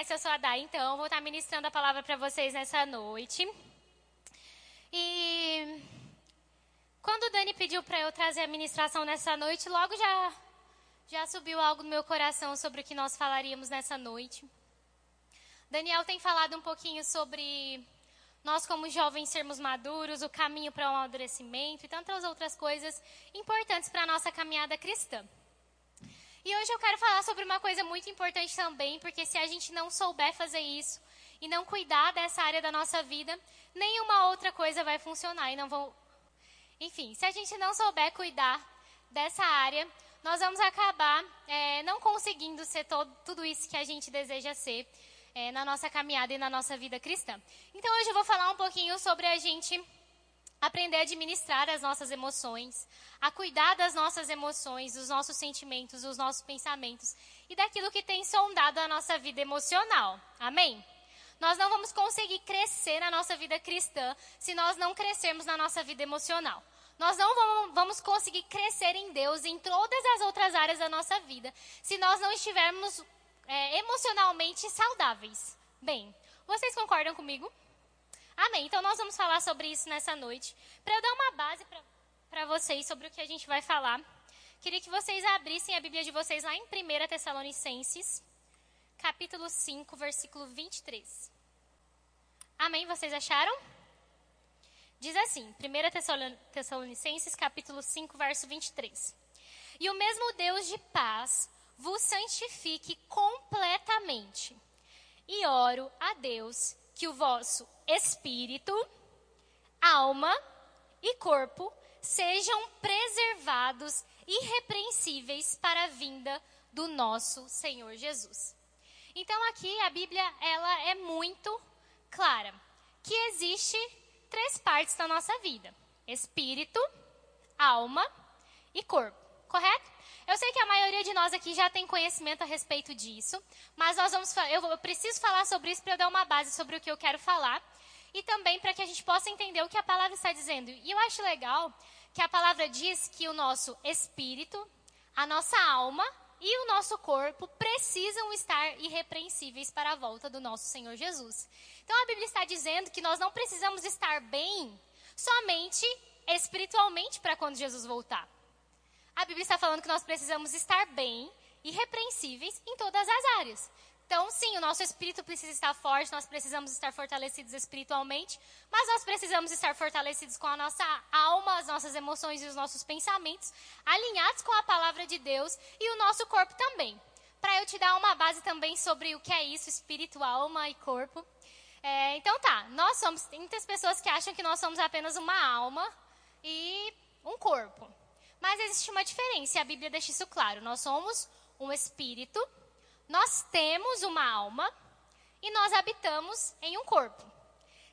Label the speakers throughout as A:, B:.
A: conhece, eu sou a Dai, então vou estar ministrando a palavra para vocês nessa noite. E quando o Dani pediu para eu trazer a ministração nessa noite, logo já já subiu algo no meu coração sobre o que nós falaríamos nessa noite. Daniel tem falado um pouquinho sobre nós como jovens sermos maduros, o caminho para o amadurecimento e tantas outras coisas importantes para a nossa caminhada cristã. E hoje eu quero falar sobre uma coisa muito importante também, porque se a gente não souber fazer isso e não cuidar dessa área da nossa vida, nenhuma outra coisa vai funcionar e não vão. Enfim, se a gente não souber cuidar dessa área, nós vamos acabar é, não conseguindo ser todo, tudo isso que a gente deseja ser é, na nossa caminhada e na nossa vida cristã. Então hoje eu vou falar um pouquinho sobre a gente aprender a administrar as nossas emoções, a cuidar das nossas emoções, dos nossos sentimentos, dos nossos pensamentos e daquilo que tem sondado a nossa vida emocional. Amém? Nós não vamos conseguir crescer na nossa vida cristã se nós não crescermos na nossa vida emocional. Nós não vamos conseguir crescer em Deus em todas as outras áreas da nossa vida se nós não estivermos é, emocionalmente saudáveis. Bem, vocês concordam comigo? Amém. Então nós vamos falar sobre isso nessa noite. Para eu dar uma base para vocês sobre o que a gente vai falar, queria que vocês abrissem a Bíblia de vocês lá em 1 Tessalonicenses, capítulo 5, versículo 23. Amém? Vocês acharam? Diz assim, 1 Tessalonicenses, capítulo 5, verso 23. E o mesmo Deus de paz vos santifique completamente. E oro a Deus que o vosso espírito, alma e corpo sejam preservados irrepreensíveis para a vinda do nosso Senhor Jesus. Então aqui a Bíblia ela é muito clara que existe três partes da nossa vida: espírito, alma e corpo. Correto? Eu sei que a maioria de nós aqui já tem conhecimento a respeito disso, mas nós vamos eu, preciso falar sobre isso para eu dar uma base sobre o que eu quero falar e também para que a gente possa entender o que a palavra está dizendo. E eu acho legal que a palavra diz que o nosso espírito, a nossa alma e o nosso corpo precisam estar irrepreensíveis para a volta do nosso Senhor Jesus. Então a Bíblia está dizendo que nós não precisamos estar bem somente espiritualmente para quando Jesus voltar. A Bíblia está falando que nós precisamos estar bem, irrepreensíveis em todas as áreas. Então, sim, o nosso espírito precisa estar forte, nós precisamos estar fortalecidos espiritualmente, mas nós precisamos estar fortalecidos com a nossa alma, as nossas emoções e os nossos pensamentos, alinhados com a palavra de Deus e o nosso corpo também. Para eu te dar uma base também sobre o que é isso, espírito, alma e corpo. É, então tá, nós somos, tem muitas pessoas que acham que nós somos apenas uma alma e um corpo. Mas existe uma diferença, e a Bíblia deixa isso claro. Nós somos um espírito, nós temos uma alma e nós habitamos em um corpo.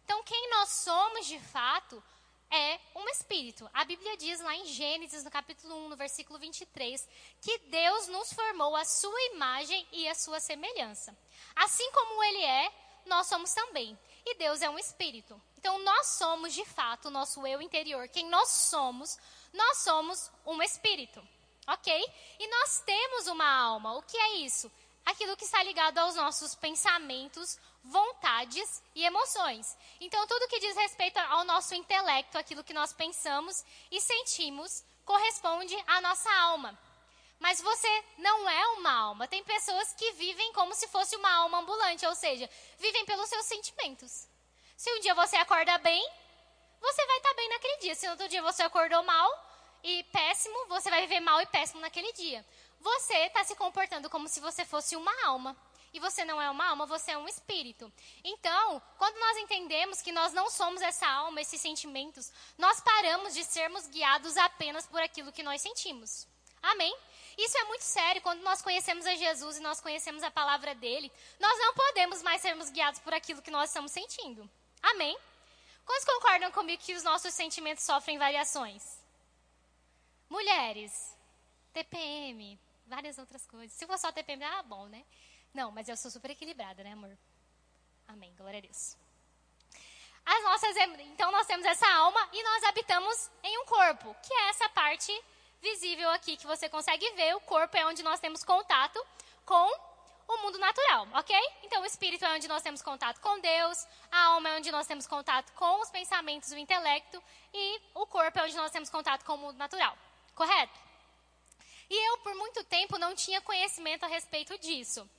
A: Então, quem nós somos de fato é um espírito. A Bíblia diz lá em Gênesis, no capítulo 1, no versículo 23, que Deus nos formou a sua imagem e a sua semelhança. Assim como ele é, nós somos também. E Deus é um espírito. Então, nós somos de fato o nosso eu interior. Quem nós somos nós somos um espírito, ok? E nós temos uma alma. O que é isso? Aquilo que está ligado aos nossos pensamentos, vontades e emoções. Então, tudo que diz respeito ao nosso intelecto, aquilo que nós pensamos e sentimos, corresponde à nossa alma. Mas você não é uma alma. Tem pessoas que vivem como se fosse uma alma ambulante, ou seja, vivem pelos seus sentimentos. Se um dia você acorda bem, você vai estar bem naquele dia. Se no outro dia você acordou mal e péssimo, você vai viver mal e péssimo naquele dia. Você está se comportando como se você fosse uma alma. E você não é uma alma, você é um espírito. Então, quando nós entendemos que nós não somos essa alma, esses sentimentos, nós paramos de sermos guiados apenas por aquilo que nós sentimos. Amém? Isso é muito sério. Quando nós conhecemos a Jesus e nós conhecemos a palavra dele, nós não podemos mais sermos guiados por aquilo que nós estamos sentindo. Amém? Quantos concordam comigo que os nossos sentimentos sofrem variações? Mulheres, TPM, várias outras coisas. Se for só TPM, ah, bom, né? Não, mas eu sou super equilibrada, né, amor? Amém, glória a Deus. As nossas, então nós temos essa alma e nós habitamos em um corpo, que é essa parte visível aqui que você consegue ver. O corpo é onde nós temos contato com o mundo natural, ok? Então, o espírito é onde nós temos contato com Deus, a alma é onde nós temos contato com os pensamentos, o intelecto, e o corpo é onde nós temos contato com o mundo natural, correto? E eu, por muito tempo, não tinha conhecimento a respeito disso.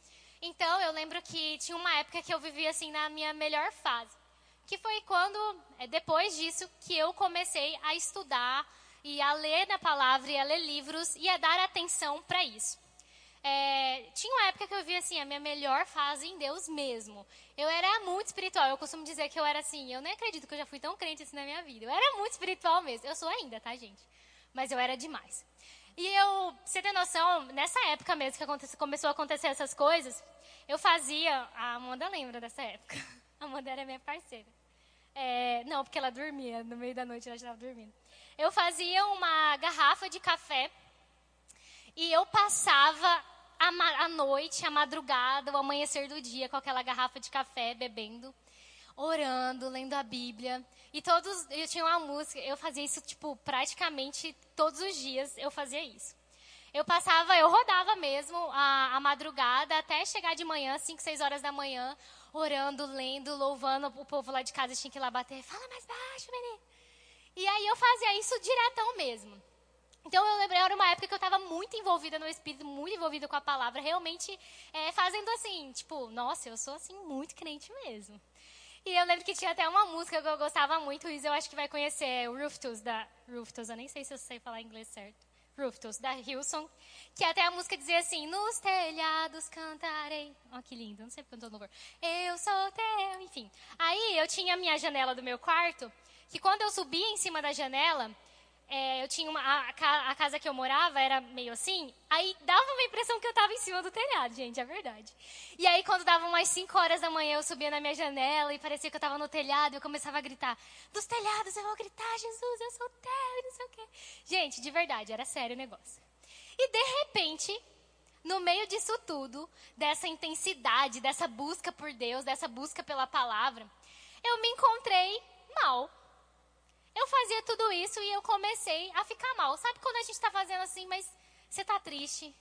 A: Então, eu lembro que tinha uma época que eu vivia assim na minha melhor fase, que foi quando, é, depois disso, que eu comecei a estudar e a ler na palavra e a ler livros e a dar atenção para isso. É, tinha uma época que eu via assim, a minha melhor fase em Deus mesmo. Eu era muito espiritual. Eu costumo dizer que eu era assim, eu nem acredito que eu já fui tão crente assim na minha vida. Eu era muito espiritual mesmo. Eu sou ainda, tá, gente? Mas eu era demais. E eu, você tem noção, nessa época mesmo que começou a acontecer essas coisas, eu fazia. A Amanda lembra dessa época. A Amanda era minha parceira. É, não, porque ela dormia, no meio da noite ela estava dormindo. Eu fazia uma garrafa de café e eu passava a, a noite, a madrugada, o amanhecer do dia com aquela garrafa de café, bebendo, orando, lendo a Bíblia. E todos, eu tinha uma música, eu fazia isso, tipo, praticamente todos os dias eu fazia isso. Eu passava, eu rodava mesmo a, a madrugada até chegar de manhã, 5, 6 horas da manhã, orando, lendo, louvando. O povo lá de casa tinha que ir lá bater. Fala mais baixo, menino. E aí eu fazia isso diretão mesmo. Então eu lembrei, era uma época que eu estava muito envolvida no Espírito, muito envolvida com a palavra, realmente é, fazendo assim, tipo, nossa, eu sou assim muito crente mesmo. E eu lembro que tinha até uma música que eu gostava muito, o eu acho que vai conhecer, o Rufus da Rufus, eu nem sei se eu sei falar inglês certo. Rufus, da Hilson, que até a música dizia assim, nos telhados cantarei. Ó, oh, que lindo, não sei porque eu tô louvor. Eu sou teu, enfim. Aí eu tinha a minha janela do meu quarto, que quando eu subia em cima da janela, é, eu tinha uma, a, a, casa que eu morava era meio assim, aí dava uma impressão que eu estava em cima do telhado, gente, é verdade. E aí quando dava umas 5 horas da manhã, eu subia na minha janela e parecia que eu estava no telhado eu começava a gritar, dos telhados eu vou gritar, Jesus, eu sou teu e não sei o quê. Gente, de verdade, era sério o negócio. E de repente, no meio disso tudo, dessa intensidade, dessa busca por Deus, dessa busca pela palavra, eu me encontrei mal eu fazia tudo isso e eu comecei a ficar mal. Sabe quando a gente está fazendo assim, mas você está triste?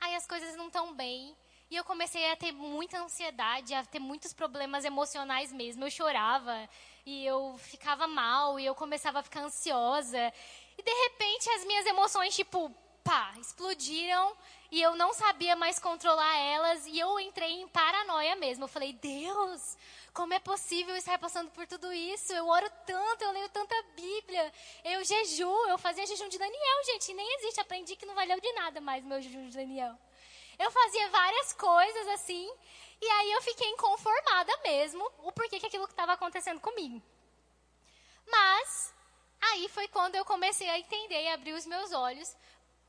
A: Aí as coisas não estão bem. E eu comecei a ter muita ansiedade, a ter muitos problemas emocionais mesmo. Eu chorava e eu ficava mal e eu começava a ficar ansiosa. E de repente as minhas emoções, tipo, pá, explodiram e eu não sabia mais controlar elas e eu entrei em paranoia mesmo. Eu falei, Deus, como é possível estar passando por tudo isso? Eu oro tanto, eu leio tanta Bíblia, eu jejuo, eu fazia jejum de Daniel, gente, nem existe, aprendi que não valeu de nada mais meu jejum de Daniel. Eu fazia várias coisas assim, e aí eu fiquei inconformada mesmo, o porquê que aquilo estava acontecendo comigo. Mas, aí foi quando eu comecei a entender e abrir os meus olhos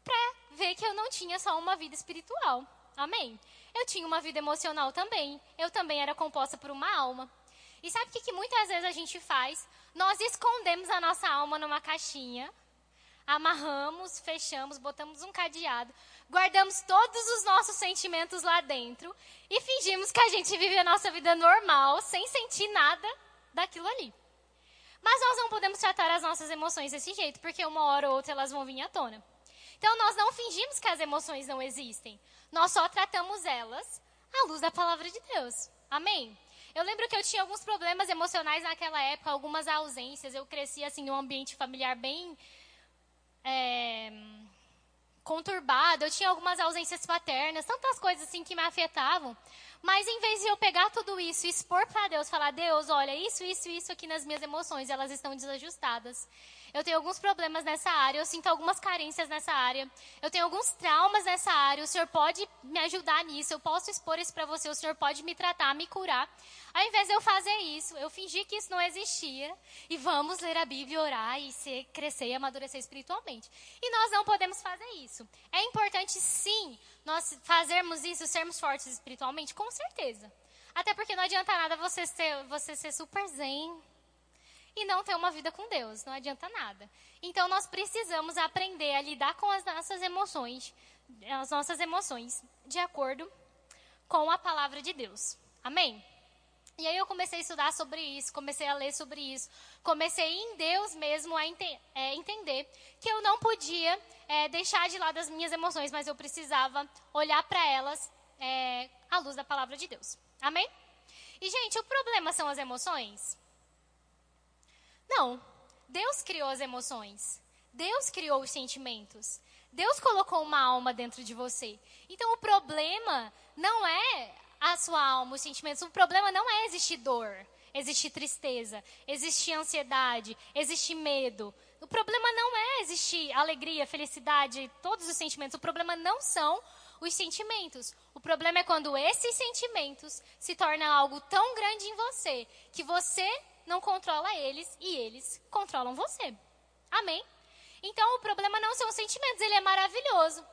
A: para ver que eu não tinha só uma vida espiritual. Amém? Eu tinha uma vida emocional também. Eu também era composta por uma alma. E sabe o que, que muitas vezes a gente faz? Nós escondemos a nossa alma numa caixinha, amarramos, fechamos, botamos um cadeado, guardamos todos os nossos sentimentos lá dentro e fingimos que a gente vive a nossa vida normal, sem sentir nada daquilo ali. Mas nós não podemos tratar as nossas emoções desse jeito, porque uma hora ou outra elas vão vir à tona. Então nós não fingimos que as emoções não existem. Nós só tratamos elas à luz da palavra de Deus. Amém? Eu lembro que eu tinha alguns problemas emocionais naquela época, algumas ausências. Eu cresci assim num ambiente familiar bem é, conturbado. Eu tinha algumas ausências paternas, tantas coisas assim que me afetavam. Mas em vez de eu pegar tudo isso e expor para Deus, falar: Deus, olha, isso, isso, isso aqui nas minhas emoções, elas estão desajustadas. Eu tenho alguns problemas nessa área, eu sinto algumas carências nessa área, eu tenho alguns traumas nessa área. O Senhor pode me ajudar nisso, eu posso expor isso para você, o Senhor pode me tratar, me curar. Ao invés de eu fazer isso, eu fingi que isso não existia e vamos ler a Bíblia, orar e ser, crescer e amadurecer espiritualmente. E nós não podemos fazer isso. É importante, sim, nós fazermos isso, sermos fortes espiritualmente, com certeza. Até porque não adianta nada você ser, você ser super zen e não ter uma vida com Deus, não adianta nada. Então nós precisamos aprender a lidar com as nossas emoções, as nossas emoções, de acordo com a palavra de Deus. Amém? E aí eu comecei a estudar sobre isso, comecei a ler sobre isso, comecei em Deus mesmo a ente é, entender que eu não podia é, deixar de lado as minhas emoções, mas eu precisava olhar para elas é, à luz da palavra de Deus. Amém? E, gente, o problema são as emoções? Não. Deus criou as emoções. Deus criou os sentimentos. Deus colocou uma alma dentro de você. Então, o problema não é a sua alma, os sentimentos. O problema não é existir dor, existir tristeza, existir ansiedade, existir medo. O problema não é existir alegria, felicidade, todos os sentimentos. O problema não são os sentimentos. O problema é quando esses sentimentos se tornam algo tão grande em você que você não controla eles e eles controlam você. Amém? Então o problema não são os sentimentos, ele é maravilhoso.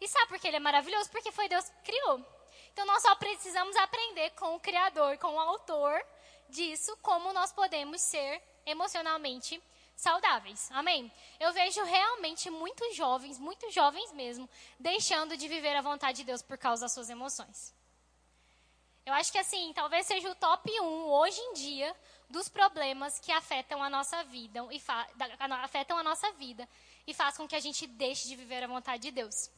A: E sabe por que ele é maravilhoso? Porque foi Deus que criou. Então nós só precisamos aprender com o Criador, com o autor disso, como nós podemos ser emocionalmente saudáveis. Amém? Eu vejo realmente muitos jovens, muitos jovens mesmo, deixando de viver a vontade de Deus por causa das suas emoções. Eu acho que assim, talvez seja o top 1 hoje em dia dos problemas que afetam a nossa vida e afetam a nossa vida e faz com que a gente deixe de viver a vontade de Deus.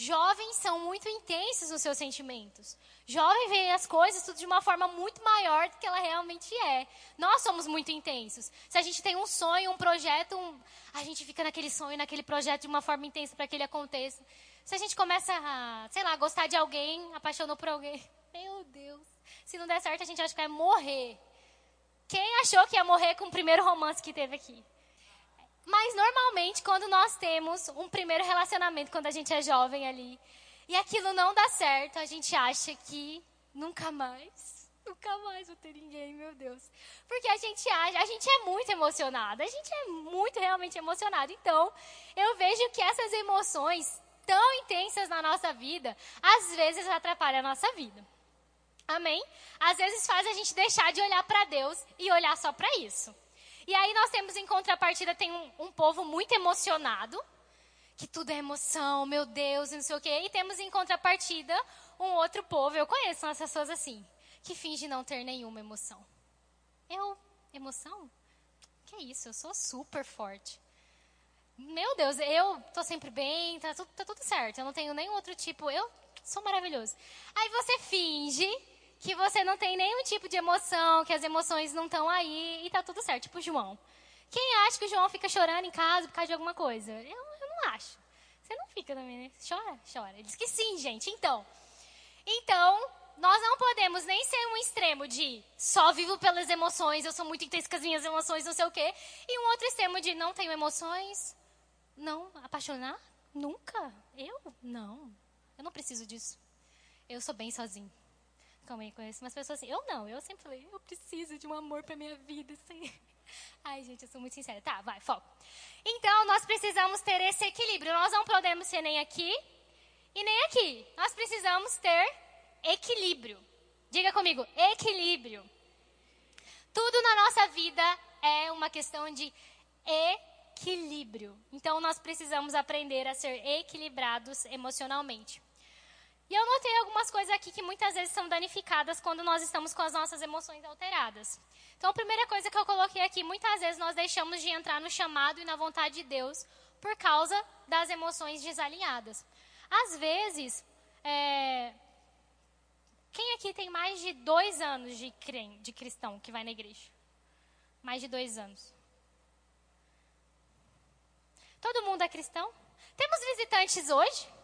A: Jovens são muito intensos nos seus sentimentos. Jovem vê as coisas tudo de uma forma muito maior do que ela realmente é. Nós somos muito intensos. Se a gente tem um sonho, um projeto, um... a gente fica naquele sonho, naquele projeto de uma forma intensa para que ele aconteça. Se a gente começa a, sei lá, gostar de alguém, apaixonou por alguém, meu Deus, se não der certo, a gente acha que vai morrer. Quem achou que ia morrer com o primeiro romance que teve aqui? Mas normalmente, quando nós temos um primeiro relacionamento, quando a gente é jovem ali, e aquilo não dá certo, a gente acha que nunca mais, nunca mais vou ter ninguém, meu Deus. Porque a gente acha, a gente é muito emocionada, a gente é muito realmente emocionado. Então, eu vejo que essas emoções tão intensas na nossa vida, às vezes atrapalham a nossa vida. Amém? Às vezes faz a gente deixar de olhar para Deus e olhar só para isso. E aí nós temos em contrapartida, tem um, um povo muito emocionado, que tudo é emoção, meu Deus, não sei o quê. E temos em contrapartida um outro povo, eu conheço umas pessoas assim, que finge não ter nenhuma emoção. Eu, emoção? Que isso, eu sou super forte. Meu Deus, eu tô sempre bem, tá tudo, tá tudo certo, eu não tenho nenhum outro tipo, eu sou maravilhoso. Aí você finge que você não tem nenhum tipo de emoção, que as emoções não estão aí e tá tudo certo, tipo o João. Quem acha que o João fica chorando em casa por causa de alguma coisa? Eu, eu não acho. Você não fica também, né? Chora? Chora. Ele diz que sim, gente. Então, então, nós não podemos nem ser um extremo de só vivo pelas emoções, eu sou muito intenso com as minhas emoções, não sei o quê. E um outro extremo de não tenho emoções, não apaixonar? Nunca. Eu? Não. Eu não preciso disso. Eu sou bem sozinho. Aí, conheço umas pessoas assim. Eu não, eu sempre falei, eu preciso de um amor pra minha vida. Assim. Ai, gente, eu sou muito sincera. Tá, vai, foco. Então, nós precisamos ter esse equilíbrio. Nós não podemos ser nem aqui e nem aqui. Nós precisamos ter equilíbrio. Diga comigo, equilíbrio. Tudo na nossa vida é uma questão de equilíbrio. Então, nós precisamos aprender a ser equilibrados emocionalmente. E eu notei algumas coisas aqui que muitas vezes são danificadas quando nós estamos com as nossas emoções alteradas. Então, a primeira coisa que eu coloquei aqui, muitas vezes nós deixamos de entrar no chamado e na vontade de Deus por causa das emoções desalinhadas. Às vezes, é... quem aqui tem mais de dois anos de, crente, de cristão que vai na igreja? Mais de dois anos. Todo mundo é cristão? Temos visitantes hoje?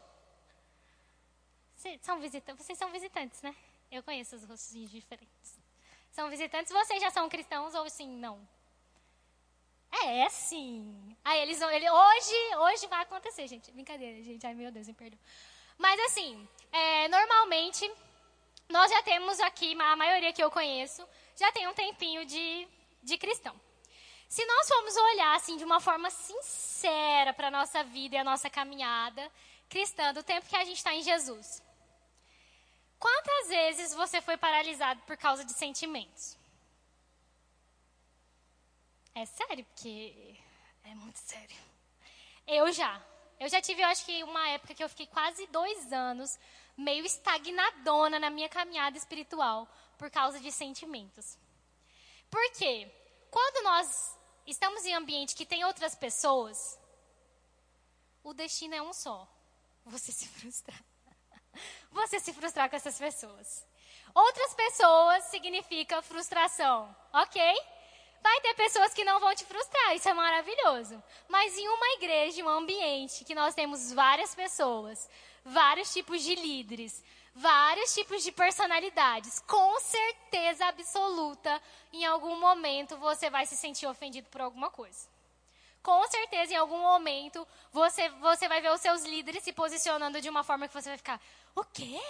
A: Vocês são visitantes, vocês são visitantes, né? Eu conheço os rostos diferentes. São visitantes, vocês já são cristãos ou sim, não? É, é sim. Aí eles vão, ele, hoje, hoje vai acontecer, gente. Brincadeira, gente. Ai, meu Deus, me perdoa. Mas assim, é, normalmente, nós já temos aqui, a maioria que eu conheço, já tem um tempinho de, de cristão. Se nós formos olhar assim de uma forma sincera para a nossa vida e a nossa caminhada cristã, do tempo que a gente está em Jesus, Quantas vezes você foi paralisado por causa de sentimentos? É sério, porque é muito sério. Eu já. Eu já tive, eu acho que uma época que eu fiquei quase dois anos meio estagnadona na minha caminhada espiritual por causa de sentimentos. Por quê? Quando nós estamos em ambiente que tem outras pessoas, o destino é um só: você se frustrar. Você se frustrar com essas pessoas. Outras pessoas significa frustração, ok? Vai ter pessoas que não vão te frustrar, isso é maravilhoso. Mas em uma igreja, em um ambiente que nós temos várias pessoas, vários tipos de líderes, vários tipos de personalidades, com certeza absoluta, em algum momento você vai se sentir ofendido por alguma coisa. Com certeza, em algum momento, você, você vai ver os seus líderes se posicionando de uma forma que você vai ficar: o quê?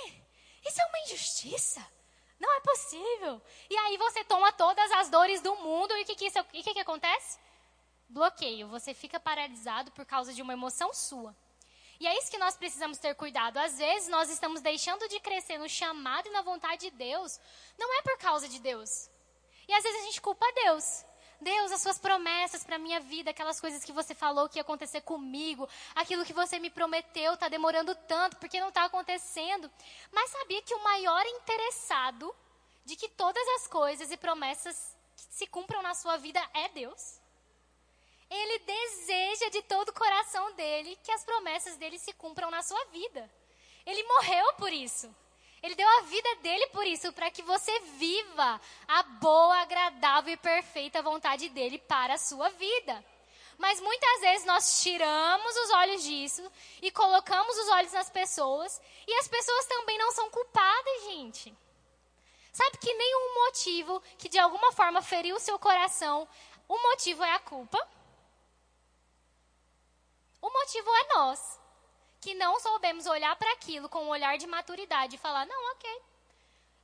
A: Isso é uma injustiça? Não é possível. E aí você toma todas as dores do mundo e o que, que, isso, e que, que acontece? Bloqueio. Você fica paralisado por causa de uma emoção sua. E é isso que nós precisamos ter cuidado. Às vezes nós estamos deixando de crescer no chamado e na vontade de Deus. Não é por causa de Deus. E às vezes a gente culpa Deus. Deus, as suas promessas para minha vida, aquelas coisas que você falou que ia acontecer comigo, aquilo que você me prometeu está demorando tanto porque não está acontecendo. Mas sabia que o maior interessado de que todas as coisas e promessas se cumpram na sua vida é Deus? Ele deseja de todo o coração dele que as promessas dele se cumpram na sua vida. Ele morreu por isso. Ele deu a vida dele por isso, para que você viva a boa, agradável e perfeita vontade dele para a sua vida. Mas muitas vezes nós tiramos os olhos disso e colocamos os olhos nas pessoas, e as pessoas também não são culpadas, gente. Sabe que nenhum motivo que de alguma forma feriu o seu coração, o motivo é a culpa. O motivo é nós, que não soubemos olhar para aquilo com um olhar de maturidade e falar: não, ok.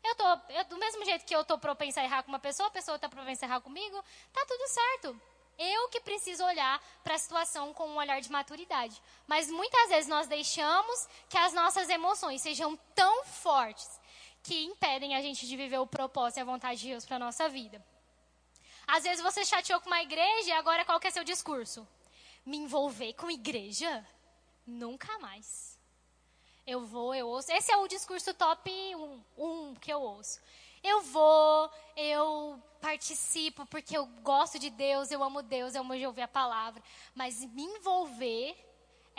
A: Eu tô, eu, do mesmo jeito que eu estou propensa a errar com uma pessoa, a pessoa está propensa a errar comigo, tá tudo certo. Eu que preciso olhar para a situação com um olhar de maturidade. Mas muitas vezes nós deixamos que as nossas emoções sejam tão fortes que impedem a gente de viver o propósito e a vontade de Deus para a nossa vida. Às vezes você chateou com uma igreja e agora qual que é seu discurso? me envolver com igreja? Nunca mais. Eu vou, eu ouço. Esse é o discurso top 1 um, um, que eu ouço. Eu vou, eu participo porque eu gosto de Deus, eu amo Deus, eu amo de ouvir a palavra. Mas me envolver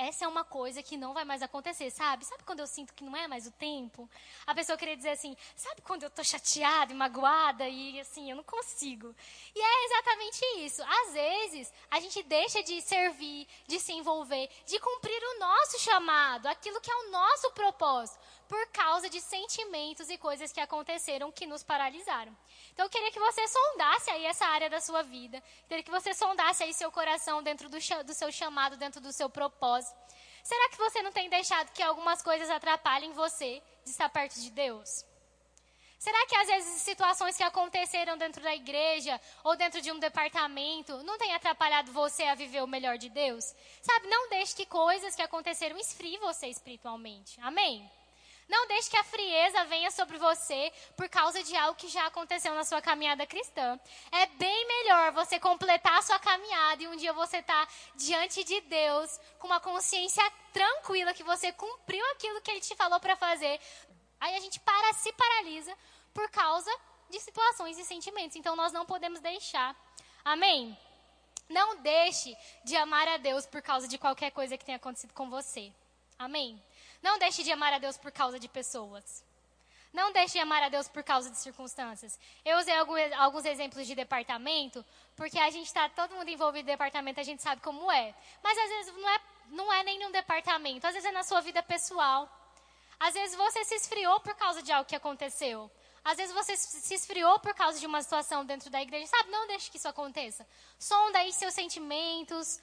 A: essa é uma coisa que não vai mais acontecer, sabe? Sabe quando eu sinto que não é mais o tempo? A pessoa queria dizer assim, sabe quando eu tô chateada e magoada e assim, eu não consigo. E é exatamente isso. Às vezes, a gente deixa de servir, de se envolver, de cumprir o nosso chamado, aquilo que é o nosso propósito, por causa de sentimentos e coisas que aconteceram que nos paralisaram. Então eu queria que você sondasse aí essa área da sua vida, queria que você sondasse aí seu coração dentro do, do seu chamado, dentro do seu propósito. Será que você não tem deixado que algumas coisas atrapalhem você de estar perto de Deus? Será que às vezes situações que aconteceram dentro da igreja ou dentro de um departamento não tem atrapalhado você a viver o melhor de Deus? Sabe, não deixe que coisas que aconteceram esfriem você espiritualmente. Amém? Não deixe que a frieza venha sobre você por causa de algo que já aconteceu na sua caminhada cristã. É bem melhor você completar a sua caminhada e um dia você tá diante de Deus com uma consciência tranquila que você cumpriu aquilo que Ele te falou para fazer. Aí a gente para, se paralisa por causa de situações e sentimentos. Então nós não podemos deixar. Amém? Não deixe de amar a Deus por causa de qualquer coisa que tenha acontecido com você. Amém? Não deixe de amar a Deus por causa de pessoas. Não deixe de amar a Deus por causa de circunstâncias. Eu usei alguns exemplos de departamento, porque a gente está todo mundo envolvido em departamento, a gente sabe como é. Mas às vezes não é, não é nem num departamento, às vezes é na sua vida pessoal. Às vezes você se esfriou por causa de algo que aconteceu. Às vezes você se esfriou por causa de uma situação dentro da igreja. Sabe, não deixe que isso aconteça. Sonda aí seus sentimentos,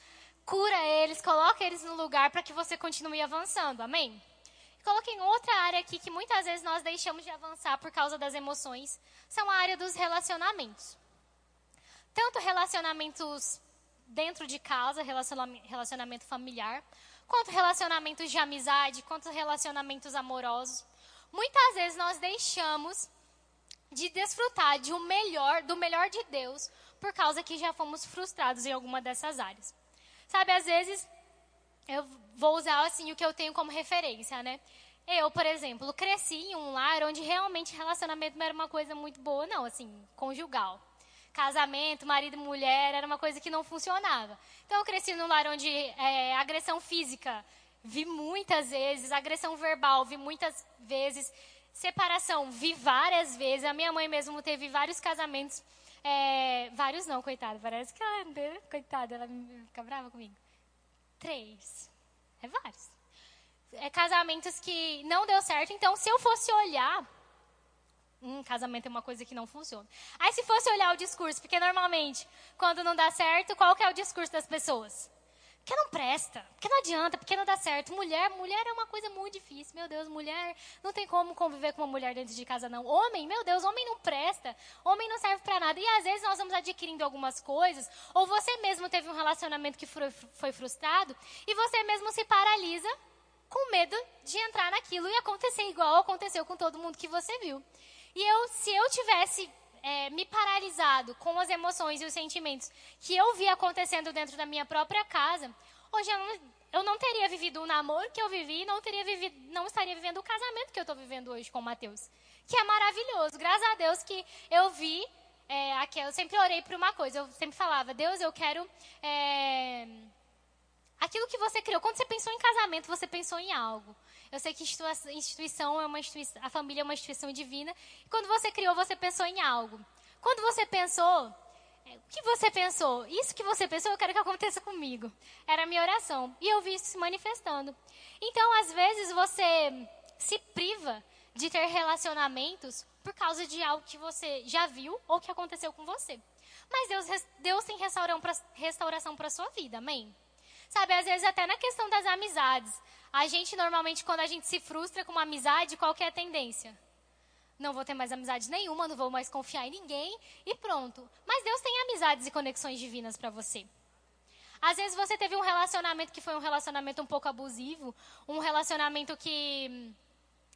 A: cura eles, coloca eles no lugar para que você continue avançando. Amém? Coloquei outra área aqui que muitas vezes nós deixamos de avançar por causa das emoções, são a área dos relacionamentos. Tanto relacionamentos dentro de casa, relacionamento familiar, quanto relacionamentos de amizade, quanto relacionamentos amorosos. Muitas vezes nós deixamos de desfrutar de um melhor, do melhor de Deus, por causa que já fomos frustrados em alguma dessas áreas. Sabe, às vezes, eu vou usar assim o que eu tenho como referência, né? Eu, por exemplo, cresci em um lar onde realmente relacionamento não era uma coisa muito boa, não, assim, conjugal. Casamento, marido e mulher, era uma coisa que não funcionava. Então, eu cresci num lar onde é, agressão física vi muitas vezes, agressão verbal, vi muitas vezes, separação, vi várias vezes. A minha mãe mesmo teve vários casamentos, é, vários não, coitada, parece que ela, coitada, ela fica brava comigo. Três, é vários. É, casamentos que não deu certo, então se eu fosse olhar um casamento é uma coisa que não funciona. Aí se fosse olhar o discurso, porque normalmente, quando não dá certo, qual que é o discurso das pessoas? Porque não presta, porque não adianta, porque não dá certo. Mulher, mulher é uma coisa muito difícil. Meu Deus, mulher, não tem como conviver com uma mulher dentro de casa, não. Homem, meu Deus, homem não presta. Homem não serve para nada. E às vezes nós vamos adquirindo algumas coisas, ou você mesmo teve um relacionamento que foi frustrado, e você mesmo se paralisa com medo de entrar naquilo e acontecer igual aconteceu com todo mundo que você viu. E eu, se eu tivesse é, me paralisado com as emoções e os sentimentos que eu vi acontecendo dentro da minha própria casa, hoje eu não, eu não teria vivido o namoro que eu vivi, não teria vivido, não estaria vivendo o casamento que eu estou vivendo hoje com o Mateus, que é maravilhoso. Graças a Deus que eu vi é, aqui, eu sempre orei por uma coisa, eu sempre falava, Deus, eu quero é, aquilo que você criou. Quando você pensou em casamento, você pensou em algo. Eu sei que instituição é uma instituição, a família é uma instituição divina. Quando você criou, você pensou em algo. Quando você pensou, é, o que você pensou? Isso que você pensou, eu quero que aconteça comigo. Era a minha oração. E eu vi isso se manifestando. Então, às vezes, você se priva de ter relacionamentos por causa de algo que você já viu ou que aconteceu com você. Mas Deus, Deus tem restauração para a sua vida, amém? Sabe, às vezes até na questão das amizades. A gente normalmente, quando a gente se frustra com uma amizade, qual é a tendência? Não vou ter mais amizade nenhuma, não vou mais confiar em ninguém e pronto. Mas Deus tem amizades e conexões divinas para você. Às vezes você teve um relacionamento que foi um relacionamento um pouco abusivo, um relacionamento que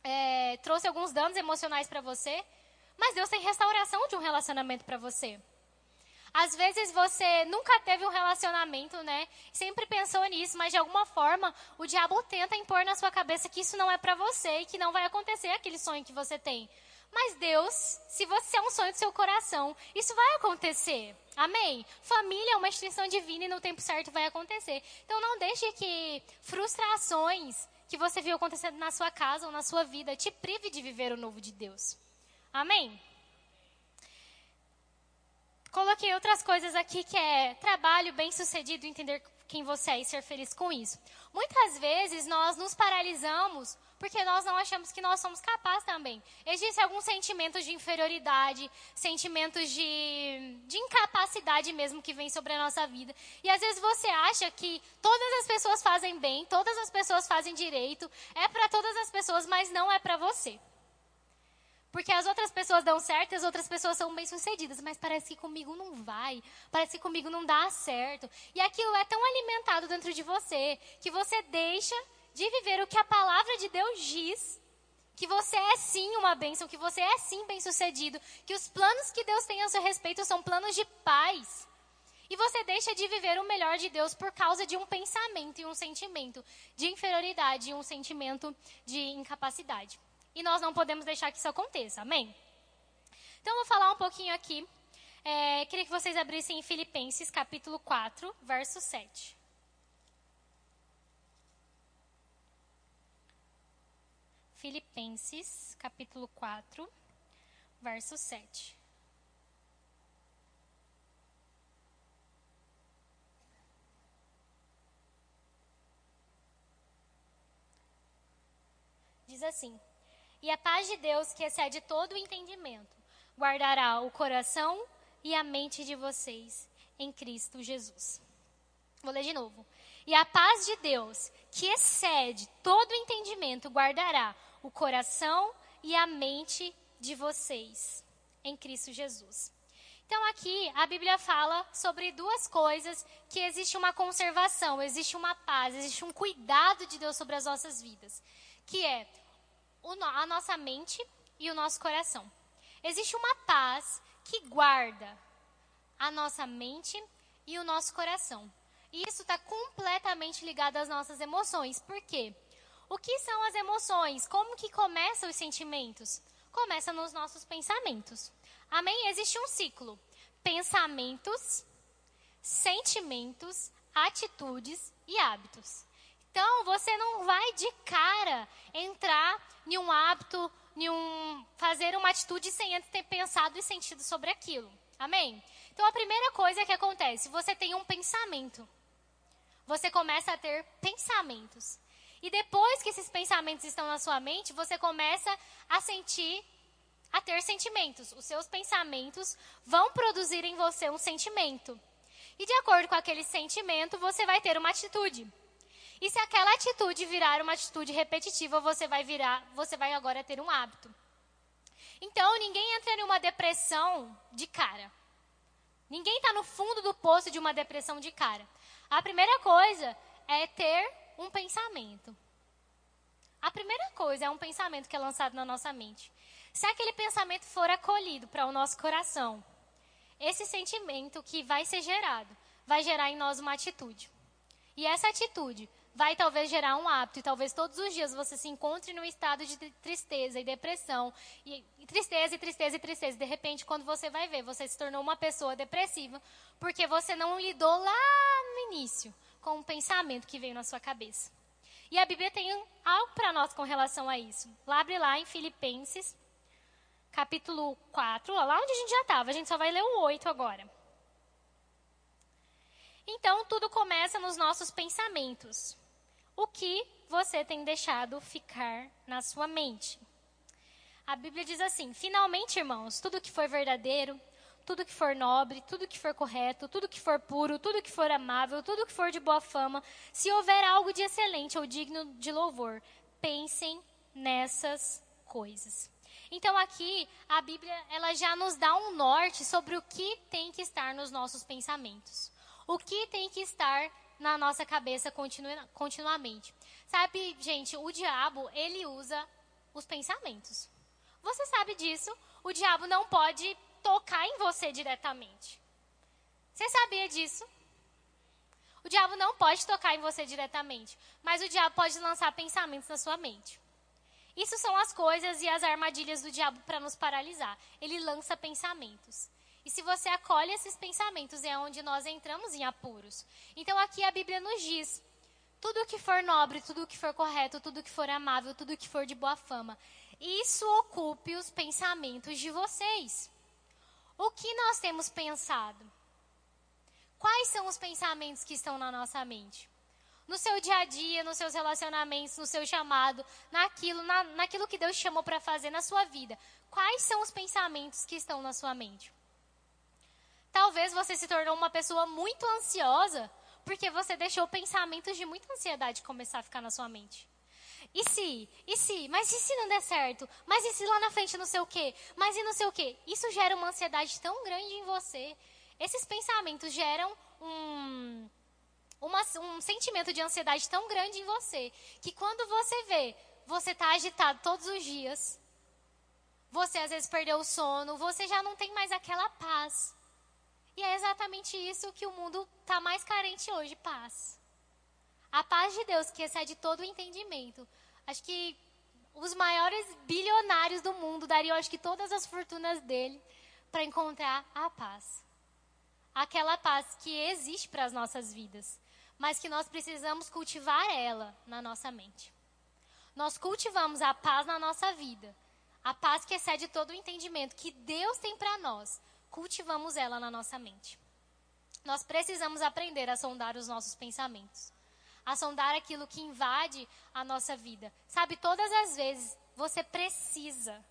A: é, trouxe alguns danos emocionais para você, mas Deus tem restauração de um relacionamento para você. Às vezes você nunca teve um relacionamento, né? Sempre pensou nisso, mas de alguma forma o diabo tenta impor na sua cabeça que isso não é para você e que não vai acontecer aquele sonho que você tem. Mas Deus, se você é um sonho do seu coração, isso vai acontecer. Amém? Família é uma extensão divina e no tempo certo vai acontecer. Então não deixe que frustrações que você viu acontecendo na sua casa ou na sua vida te prive de viver o novo de Deus. Amém? Coloquei outras coisas aqui que é trabalho bem sucedido, entender quem você é e ser feliz com isso. Muitas vezes nós nos paralisamos porque nós não achamos que nós somos capazes também. Existem alguns sentimentos de inferioridade, sentimentos de, de incapacidade mesmo que vem sobre a nossa vida. E às vezes você acha que todas as pessoas fazem bem, todas as pessoas fazem direito, é para todas as pessoas, mas não é para você. Porque as outras pessoas dão certo as outras pessoas são bem-sucedidas, mas parece que comigo não vai, parece que comigo não dá certo. E aquilo é tão alimentado dentro de você que você deixa de viver o que a palavra de Deus diz. Que você é sim uma bênção, que você é sim bem-sucedido, que os planos que Deus tem a seu respeito são planos de paz. E você deixa de viver o melhor de Deus por causa de um pensamento e um sentimento de inferioridade e um sentimento de incapacidade. E nós não podemos deixar que isso aconteça, amém? Então, eu vou falar um pouquinho aqui. É, queria que vocês abrissem em Filipenses, capítulo 4, verso 7. Filipenses, capítulo 4, verso 7. Diz assim: e a paz de Deus, que excede todo o entendimento, guardará o coração e a mente de vocês em Cristo Jesus. Vou ler de novo. E a paz de Deus, que excede todo o entendimento, guardará o coração e a mente de vocês em Cristo Jesus. Então aqui a Bíblia fala sobre duas coisas que existe uma conservação, existe uma paz, existe um cuidado de Deus sobre as nossas vidas, que é a nossa mente e o nosso coração. Existe uma paz que guarda a nossa mente e o nosso coração. E isso está completamente ligado às nossas emoções. Por quê? O que são as emoções? Como que começam os sentimentos? Começa nos nossos pensamentos. Amém? Existe um ciclo. Pensamentos, sentimentos, atitudes e hábitos. Então, você não vai de cara entrar em um hábito, em um, fazer uma atitude sem antes ter pensado e sentido sobre aquilo. Amém? Então, a primeira coisa que acontece, você tem um pensamento. Você começa a ter pensamentos. E depois que esses pensamentos estão na sua mente, você começa a sentir, a ter sentimentos. Os seus pensamentos vão produzir em você um sentimento. E de acordo com aquele sentimento, você vai ter uma atitude. E se aquela atitude virar uma atitude repetitiva, você vai virar, você vai agora ter um hábito. Então, ninguém entra em uma depressão de cara. Ninguém está no fundo do poço de uma depressão de cara. A primeira coisa é ter um pensamento. A primeira coisa é um pensamento que é lançado na nossa mente. Se aquele pensamento for acolhido para o nosso coração, esse sentimento que vai ser gerado vai gerar em nós uma atitude. E essa atitude vai talvez gerar um hábito e talvez todos os dias você se encontre num estado de tristeza e depressão e, e, tristeza e tristeza e tristeza. De repente, quando você vai ver, você se tornou uma pessoa depressiva porque você não lidou lá no início com um pensamento que veio na sua cabeça. E a Bíblia tem algo para nós com relação a isso. Lá, abre lá em Filipenses, capítulo 4, lá onde a gente já estava, a gente só vai ler o 8 agora. Então, tudo começa nos nossos pensamentos. O que você tem deixado ficar na sua mente? A Bíblia diz assim: finalmente, irmãos, tudo que for verdadeiro, tudo que for nobre, tudo que for correto, tudo que for puro, tudo que for amável, tudo que for de boa fama, se houver algo de excelente ou digno de louvor, pensem nessas coisas. Então aqui a Bíblia ela já nos dá um norte sobre o que tem que estar nos nossos pensamentos. O que tem que estar na nossa cabeça continu continuamente. Sabe, gente, o diabo, ele usa os pensamentos. Você sabe disso? O diabo não pode tocar em você diretamente. Você sabia disso? O diabo não pode tocar em você diretamente, mas o diabo pode lançar pensamentos na sua mente. Isso são as coisas e as armadilhas do diabo para nos paralisar. Ele lança pensamentos. E se você acolhe esses pensamentos, é onde nós entramos em apuros. Então aqui a Bíblia nos diz: tudo que for nobre, tudo que for correto, tudo que for amável, tudo que for de boa fama, isso ocupe os pensamentos de vocês. O que nós temos pensado? Quais são os pensamentos que estão na nossa mente? No seu dia a dia, nos seus relacionamentos, no seu chamado, naquilo, na, naquilo que Deus chamou para fazer na sua vida. Quais são os pensamentos que estão na sua mente? Talvez você se tornou uma pessoa muito ansiosa porque você deixou pensamentos de muita ansiedade começar a ficar na sua mente. E se? E se? Mas e se não der certo? Mas e se lá na frente não sei o quê? Mas e não sei o quê? Isso gera uma ansiedade tão grande em você. Esses pensamentos geram um, uma, um sentimento de ansiedade tão grande em você que quando você vê, você está agitado todos os dias. Você às vezes perdeu o sono, você já não tem mais aquela paz. E é exatamente isso que o mundo está mais carente hoje: paz. A paz de Deus, que excede todo o entendimento. Acho que os maiores bilionários do mundo dariam, acho que, todas as fortunas dele para encontrar a paz. Aquela paz que existe para as nossas vidas, mas que nós precisamos cultivar ela na nossa mente. Nós cultivamos a paz na nossa vida, a paz que excede todo o entendimento que Deus tem para nós cultivamos ela na nossa mente. Nós precisamos aprender a sondar os nossos pensamentos, a sondar aquilo que invade a nossa vida. Sabe, todas as vezes você precisa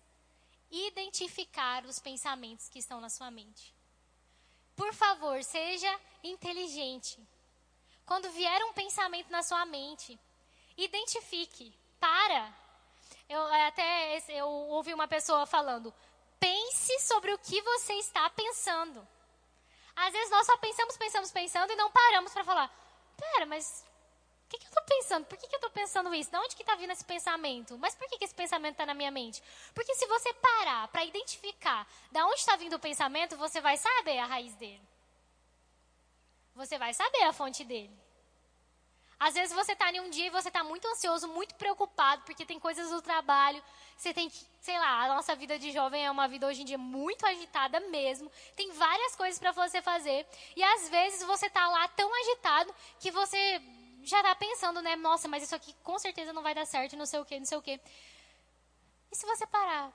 A: identificar os pensamentos que estão na sua mente. Por favor, seja inteligente. Quando vier um pensamento na sua mente, identifique, para. Eu até eu ouvi uma pessoa falando: pense sobre o que você está pensando. Às vezes nós só pensamos, pensamos, pensando e não paramos para falar: pera, mas o que, que eu estou pensando? Por que, que eu estou pensando isso? De onde que está vindo esse pensamento? Mas por que, que esse pensamento está na minha mente? Porque se você parar para identificar de onde está vindo o pensamento, você vai saber a raiz dele. Você vai saber a fonte dele. Às vezes você está em um dia e você está muito ansioso, muito preocupado, porque tem coisas do trabalho. Você tem que, sei lá, a nossa vida de jovem é uma vida hoje em dia muito agitada mesmo. Tem várias coisas para você fazer. E às vezes você está lá tão agitado que você já está pensando, né? Nossa, mas isso aqui com certeza não vai dar certo, não sei o quê, não sei o quê. E se você parar?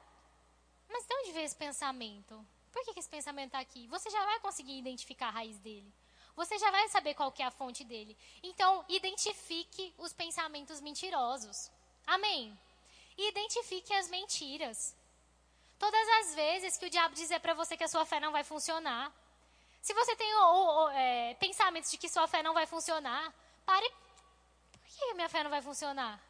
A: Mas de onde veio esse pensamento? Por que, que esse pensamento está aqui? Você já vai conseguir identificar a raiz dele. Você já vai saber qual que é a fonte dele. Então, identifique os pensamentos mentirosos. Amém? E identifique as mentiras. Todas as vezes que o diabo dizer para você que a sua fé não vai funcionar, se você tem ou, ou, é, pensamentos de que sua fé não vai funcionar, pare. Por que minha fé não vai funcionar?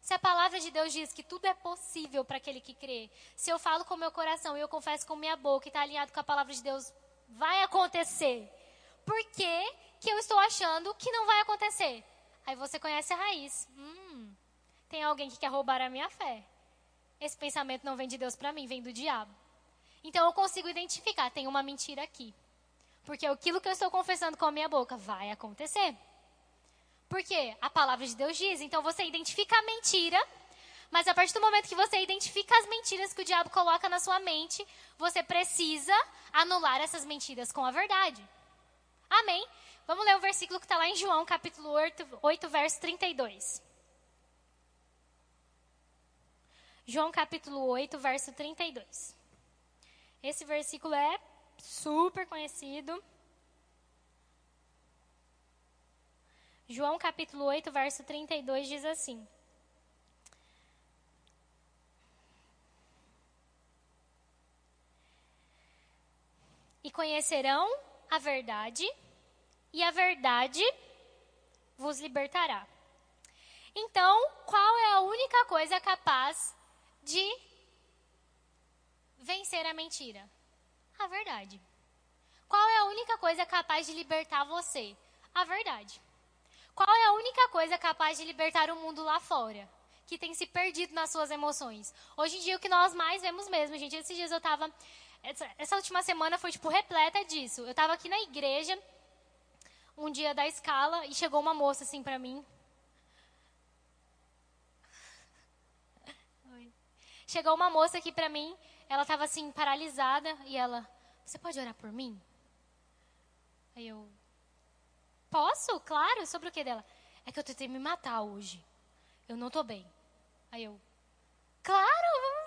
A: Se a palavra de Deus diz que tudo é possível para aquele que crê, se eu falo com meu coração e eu confesso com minha boca e está alinhado com a palavra de Deus, vai acontecer. Por que, que eu estou achando que não vai acontecer? Aí você conhece a raiz. Hum, tem alguém que quer roubar a minha fé. Esse pensamento não vem de Deus para mim, vem do diabo. Então eu consigo identificar, tem uma mentira aqui. Porque aquilo que eu estou confessando com a minha boca vai acontecer. Porque a palavra de Deus diz. Então você identifica a mentira, mas a partir do momento que você identifica as mentiras que o diabo coloca na sua mente, você precisa anular essas mentiras com a verdade. Amém? Vamos ler o versículo que está lá em João, capítulo 8, 8, verso 32. João capítulo 8, verso 32. Esse versículo é super conhecido. João capítulo 8, verso 32 diz assim: E conhecerão a verdade, e a verdade vos libertará. Então, qual é a única coisa capaz de vencer a mentira? A verdade. Qual é a única coisa capaz de libertar você? A verdade. Qual é a única coisa capaz de libertar o mundo lá fora? Que tem se perdido nas suas emoções. Hoje em dia, o que nós mais vemos mesmo, gente. Esses dias eu tava. Essa, essa última semana foi, tipo, repleta disso. Eu tava aqui na igreja, um dia da escala, e chegou uma moça assim para mim. Chegou uma moça aqui para mim ela estava assim, paralisada, e ela, você pode orar por mim? Aí eu, posso? Claro, sobre o que dela? É que eu tentei me matar hoje. Eu não tô bem. Aí eu, claro, vamos.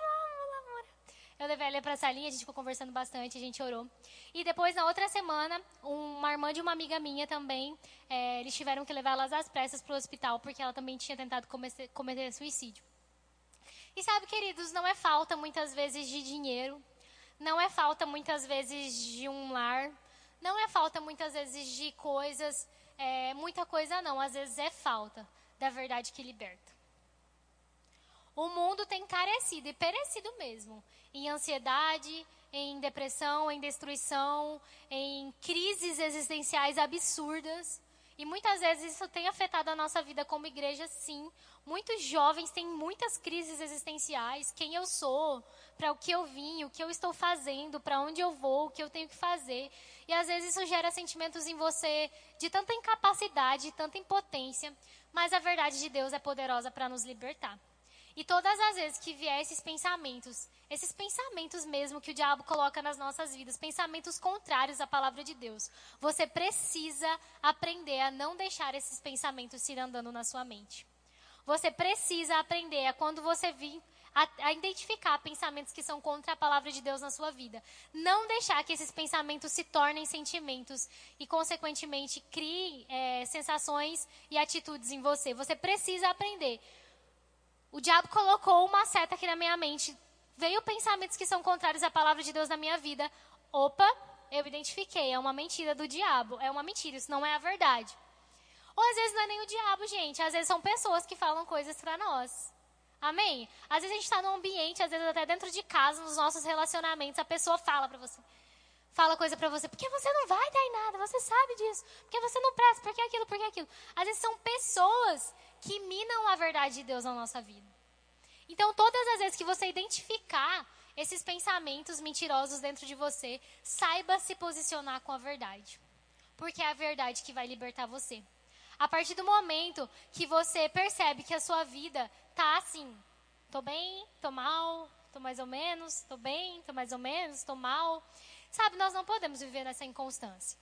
A: Eu levei ela pra salinha, a gente ficou conversando bastante, a gente orou. E depois, na outra semana, uma irmã de uma amiga minha também, é, eles tiveram que levar elas às pressas pro hospital, porque ela também tinha tentado cometer, cometer suicídio. E sabe, queridos, não é falta muitas vezes de dinheiro, não é falta muitas vezes de um lar, não é falta muitas vezes de coisas, é, muita coisa não, às vezes é falta da verdade que liberta. O mundo tem carecido e perecido mesmo em ansiedade, em depressão, em destruição, em crises existenciais absurdas. E muitas vezes isso tem afetado a nossa vida como igreja, sim. Muitos jovens têm muitas crises existenciais. Quem eu sou, para o que eu vim, o que eu estou fazendo, para onde eu vou, o que eu tenho que fazer. E às vezes isso gera sentimentos em você de tanta incapacidade, de tanta impotência. Mas a verdade de Deus é poderosa para nos libertar. E todas as vezes que vier esses pensamentos, esses pensamentos mesmo que o diabo coloca nas nossas vidas, pensamentos contrários à palavra de Deus, você precisa aprender a não deixar esses pensamentos ir andando na sua mente. Você precisa aprender a quando você vir a, a, identificar pensamentos que são contra a palavra de Deus na sua vida. Não deixar que esses pensamentos se tornem sentimentos e, consequentemente, criem é, sensações e atitudes em você. Você precisa aprender o diabo colocou uma seta aqui na minha mente. Veio pensamentos que são contrários à palavra de Deus na minha vida. Opa, eu identifiquei. É uma mentira do diabo. É uma mentira, isso não é a verdade. Ou às vezes não é nem o diabo, gente. Às vezes são pessoas que falam coisas para nós. Amém? Às vezes a gente está num ambiente, às vezes até dentro de casa, nos nossos relacionamentos, a pessoa fala para você. Fala coisa para você, porque você não vai dar em nada, você sabe disso. Porque você não presta, porque aquilo, porque aquilo. Às vezes são pessoas que minam a verdade de Deus na nossa vida. Então, todas as vezes que você identificar esses pensamentos mentirosos dentro de você, saiba se posicionar com a verdade. Porque é a verdade que vai libertar você. A partir do momento que você percebe que a sua vida tá assim, tô bem, tô mal, tô mais ou menos, tô bem, tô mais ou menos, tô mal. Sabe, nós não podemos viver nessa inconstância.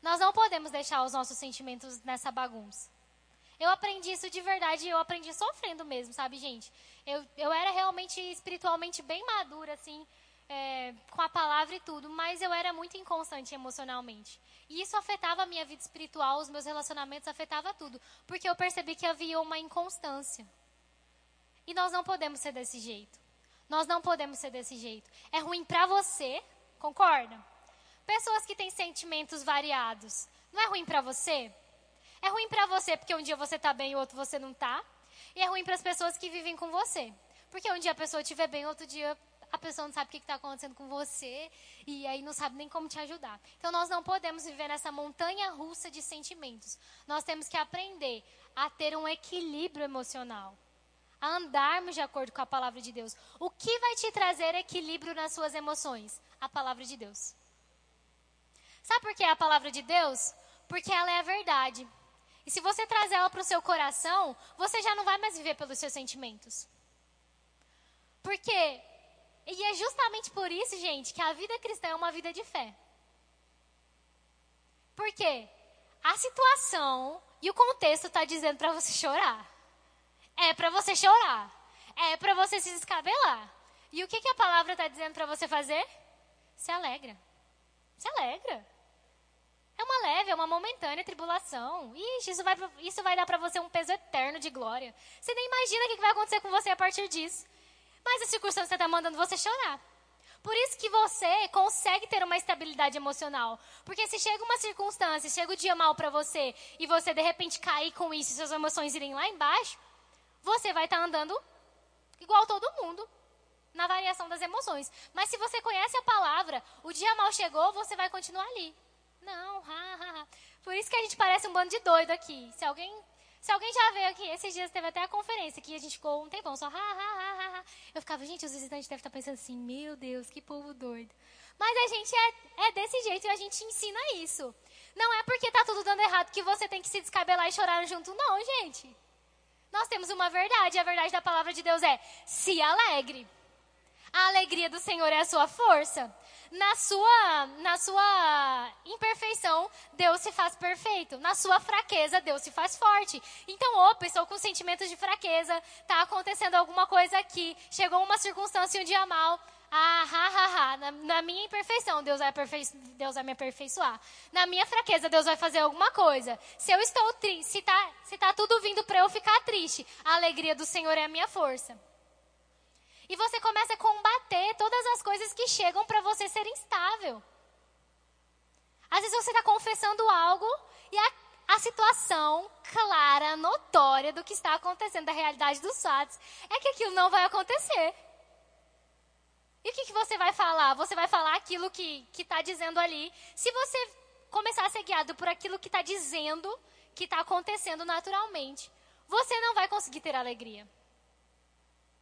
A: Nós não podemos deixar os nossos sentimentos nessa bagunça. Eu aprendi isso de verdade, eu aprendi sofrendo mesmo, sabe, gente? Eu, eu era realmente espiritualmente bem madura, assim, é, com a palavra e tudo, mas eu era muito inconstante emocionalmente. E isso afetava a minha vida espiritual, os meus relacionamentos, afetava tudo, porque eu percebi que havia uma inconstância. E nós não podemos ser desse jeito. Nós não podemos ser desse jeito. É ruim para você, concorda? Pessoas que têm sentimentos variados, não é ruim para você? É ruim para você porque um dia você tá bem e outro você não tá. E é ruim para as pessoas que vivem com você. Porque um dia a pessoa estiver bem, outro dia a pessoa não sabe o que está acontecendo com você e aí não sabe nem como te ajudar. Então nós não podemos viver nessa montanha russa de sentimentos. Nós temos que aprender a ter um equilíbrio emocional, a andarmos de acordo com a palavra de Deus. O que vai te trazer equilíbrio nas suas emoções? A palavra de Deus. Sabe por que é a palavra de Deus? Porque ela é a verdade. E se você trazer ela para o seu coração, você já não vai mais viver pelos seus sentimentos. Porque, e é justamente por isso, gente, que a vida cristã é uma vida de fé. Porque a situação e o contexto está dizendo para você chorar. É para você chorar. É para você se descabelar. E o que, que a palavra está dizendo para você fazer? Se alegra. Se alegra. É uma leve, é uma momentânea tribulação. Ixi, isso vai, isso vai dar para você um peso eterno de glória. Você nem imagina o que vai acontecer com você a partir disso. Mas a circunstância está mandando você chorar. Por isso que você consegue ter uma estabilidade emocional. Porque se chega uma circunstância, chega o dia mal para você e você de repente cair com isso e suas emoções irem lá embaixo, você vai estar tá andando igual todo mundo na variação das emoções. Mas se você conhece a palavra, o dia mal chegou, você vai continuar ali. Não, ha, ha, ha. Por isso que a gente parece um bando de doido aqui. Se alguém, se alguém já veio aqui, esses dias teve até a conferência que a gente ficou um tempão só ha, ha, ha, ha. Eu ficava, gente, os visitantes devem estar pensando assim, meu Deus, que povo doido. Mas a gente é, é desse jeito e a gente ensina isso. Não é porque tá tudo dando errado que você tem que se descabelar e chorar junto, não, gente. Nós temos uma verdade, a verdade da palavra de Deus é: se alegre. A alegria do Senhor é a sua força na sua, na sua imperfeição, Deus se faz perfeito. Na sua fraqueza, Deus se faz forte. Então, opa, estou com sentimentos de fraqueza, está acontecendo alguma coisa aqui, chegou uma circunstância um dia mal. Ah, ha, ha, ha. Na, na minha imperfeição, Deus vai, Deus vai me aperfeiçoar. Na minha fraqueza, Deus vai fazer alguma coisa. Se eu estou triste, se está se tá tudo vindo para eu ficar triste, a alegria do Senhor é a minha força. E você começa a combater todas as coisas que chegam para você ser instável. Às vezes você está confessando algo e a, a situação clara, notória do que está acontecendo, da realidade dos fatos, é que aquilo não vai acontecer. E o que, que você vai falar? Você vai falar aquilo que está dizendo ali. Se você começar a ser guiado por aquilo que está dizendo, que está acontecendo naturalmente, você não vai conseguir ter alegria.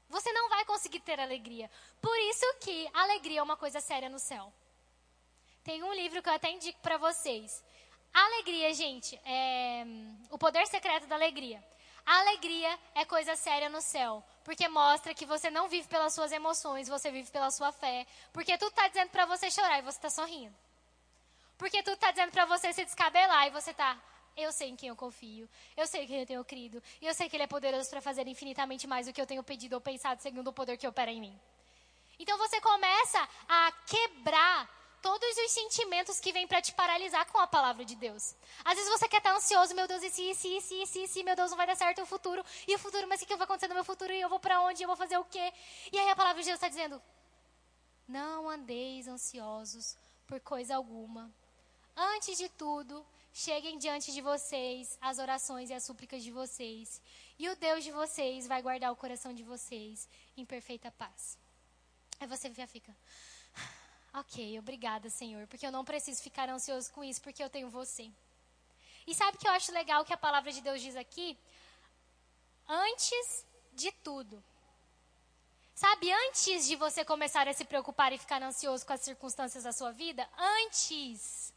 A: Você não vai conseguir ter alegria. Por isso que alegria é uma coisa séria no céu. Tem um livro que eu até indico para vocês. Alegria, gente, é o poder secreto da alegria. A alegria é coisa séria no céu, porque mostra que você não vive pelas suas emoções, você vive pela sua fé, porque tudo está dizendo para você chorar e você está sorrindo. Porque tudo está dizendo para você se descabelar e você está eu sei em quem eu confio. Eu sei em quem eu tenho crido. E eu sei que Ele é poderoso para fazer infinitamente mais do que eu tenho pedido ou pensado, segundo o poder que opera em mim. Então você começa a quebrar todos os sentimentos que vêm para te paralisar com a palavra de Deus. Às vezes você quer estar ansioso, meu Deus, se, e se, e se, meu Deus, não vai dar certo o futuro. E o futuro, mas o que vai acontecer no meu futuro? E eu vou para onde? Eu vou fazer o quê? E aí a palavra de Deus está dizendo: Não andeis ansiosos por coisa alguma. Antes de tudo, cheguem diante de vocês as orações e as súplicas de vocês. E o Deus de vocês vai guardar o coração de vocês em perfeita paz. Aí você já fica. Ok, obrigada, Senhor, porque eu não preciso ficar ansioso com isso, porque eu tenho você. E sabe o que eu acho legal que a palavra de Deus diz aqui? Antes de tudo. Sabe, antes de você começar a se preocupar e ficar ansioso com as circunstâncias da sua vida, antes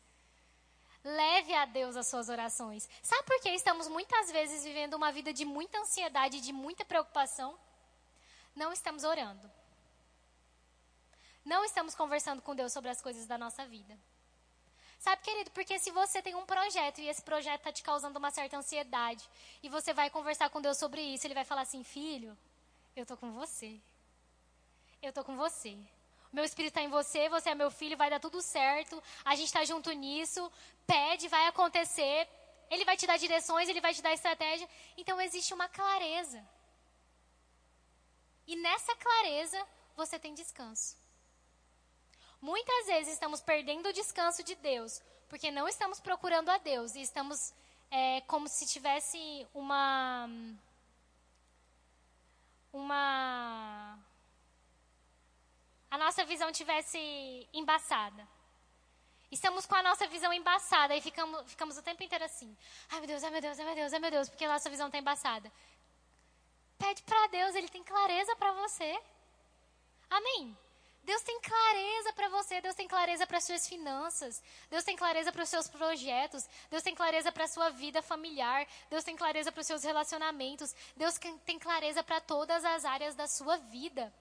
A: Leve a Deus as suas orações. Sabe por que estamos muitas vezes vivendo uma vida de muita ansiedade de muita preocupação? Não estamos orando. Não estamos conversando com Deus sobre as coisas da nossa vida. Sabe, querido, porque se você tem um projeto e esse projeto está te causando uma certa ansiedade, e você vai conversar com Deus sobre isso, ele vai falar assim: filho, eu tô com você. Eu tô com você. Meu espírito está em você, você é meu filho, vai dar tudo certo, a gente está junto nisso, pede, vai acontecer, ele vai te dar direções, ele vai te dar estratégia. Então existe uma clareza. E nessa clareza você tem descanso. Muitas vezes estamos perdendo o descanso de Deus, porque não estamos procurando a Deus e estamos é, como se tivesse uma. Uma. A nossa visão tivesse embaçada. Estamos com a nossa visão embaçada e ficamos, ficamos o tempo inteiro assim. Ai meu Deus, ai meu Deus, ai meu Deus, ai meu Deus, porque a nossa visão está embaçada. Pede para Deus, Ele tem clareza para você. Amém? Deus tem clareza para você, Deus tem clareza para suas finanças, Deus tem clareza para os seus projetos, Deus tem clareza para a sua vida familiar, Deus tem clareza para os seus relacionamentos, Deus tem clareza para todas as áreas da sua vida.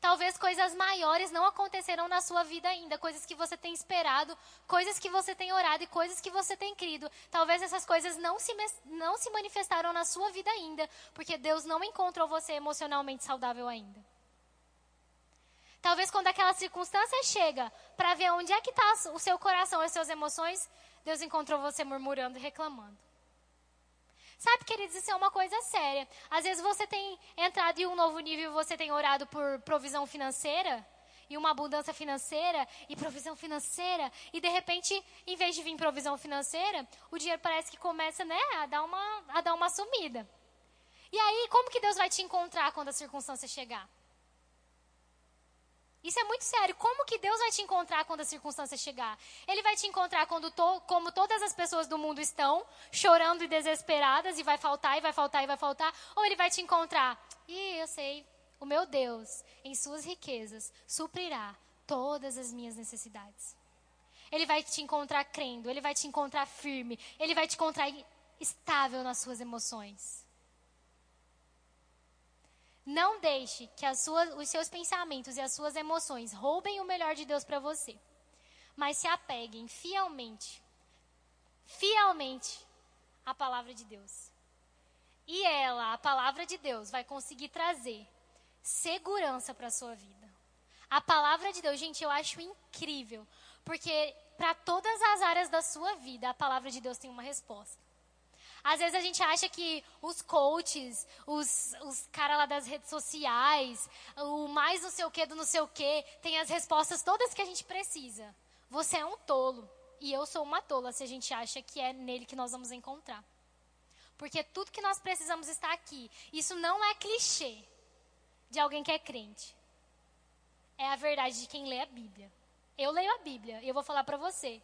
A: Talvez coisas maiores não aconteceram na sua vida ainda, coisas que você tem esperado, coisas que você tem orado e coisas que você tem crido. Talvez essas coisas não se, não se manifestaram na sua vida ainda, porque Deus não encontrou você emocionalmente saudável ainda. Talvez quando aquela circunstância chega para ver onde é que está o seu coração, as suas emoções, Deus encontrou você murmurando e reclamando. Sabe, queridos, isso é uma coisa séria. Às vezes você tem entrado em um novo nível, você tem orado por provisão financeira e uma abundância financeira e provisão financeira e de repente, em vez de vir provisão financeira, o dinheiro parece que começa, né, a dar uma a dar uma sumida. E aí, como que Deus vai te encontrar quando a circunstância chegar? Isso é muito sério. Como que Deus vai te encontrar quando a circunstância chegar? Ele vai te encontrar quando to, como todas as pessoas do mundo estão, chorando e desesperadas, e vai faltar, e vai faltar, e vai faltar. Ou ele vai te encontrar, e eu sei, o meu Deus, em suas riquezas, suprirá todas as minhas necessidades. Ele vai te encontrar crendo, ele vai te encontrar firme, ele vai te encontrar estável nas suas emoções. Não deixe que os seus pensamentos e as suas emoções roubem o melhor de Deus para você. Mas se apeguem fielmente, fielmente à palavra de Deus. E ela, a palavra de Deus, vai conseguir trazer segurança para a sua vida. A palavra de Deus, gente, eu acho incrível, porque para todas as áreas da sua vida, a palavra de Deus tem uma resposta. Às vezes a gente acha que os coaches, os, os caras lá das redes sociais, o mais não sei o que do não sei o que, tem as respostas todas que a gente precisa. Você é um tolo. E eu sou uma tola se a gente acha que é nele que nós vamos encontrar. Porque tudo que nós precisamos está aqui. Isso não é clichê de alguém que é crente. É a verdade de quem lê a Bíblia. Eu leio a Bíblia e eu vou falar para você.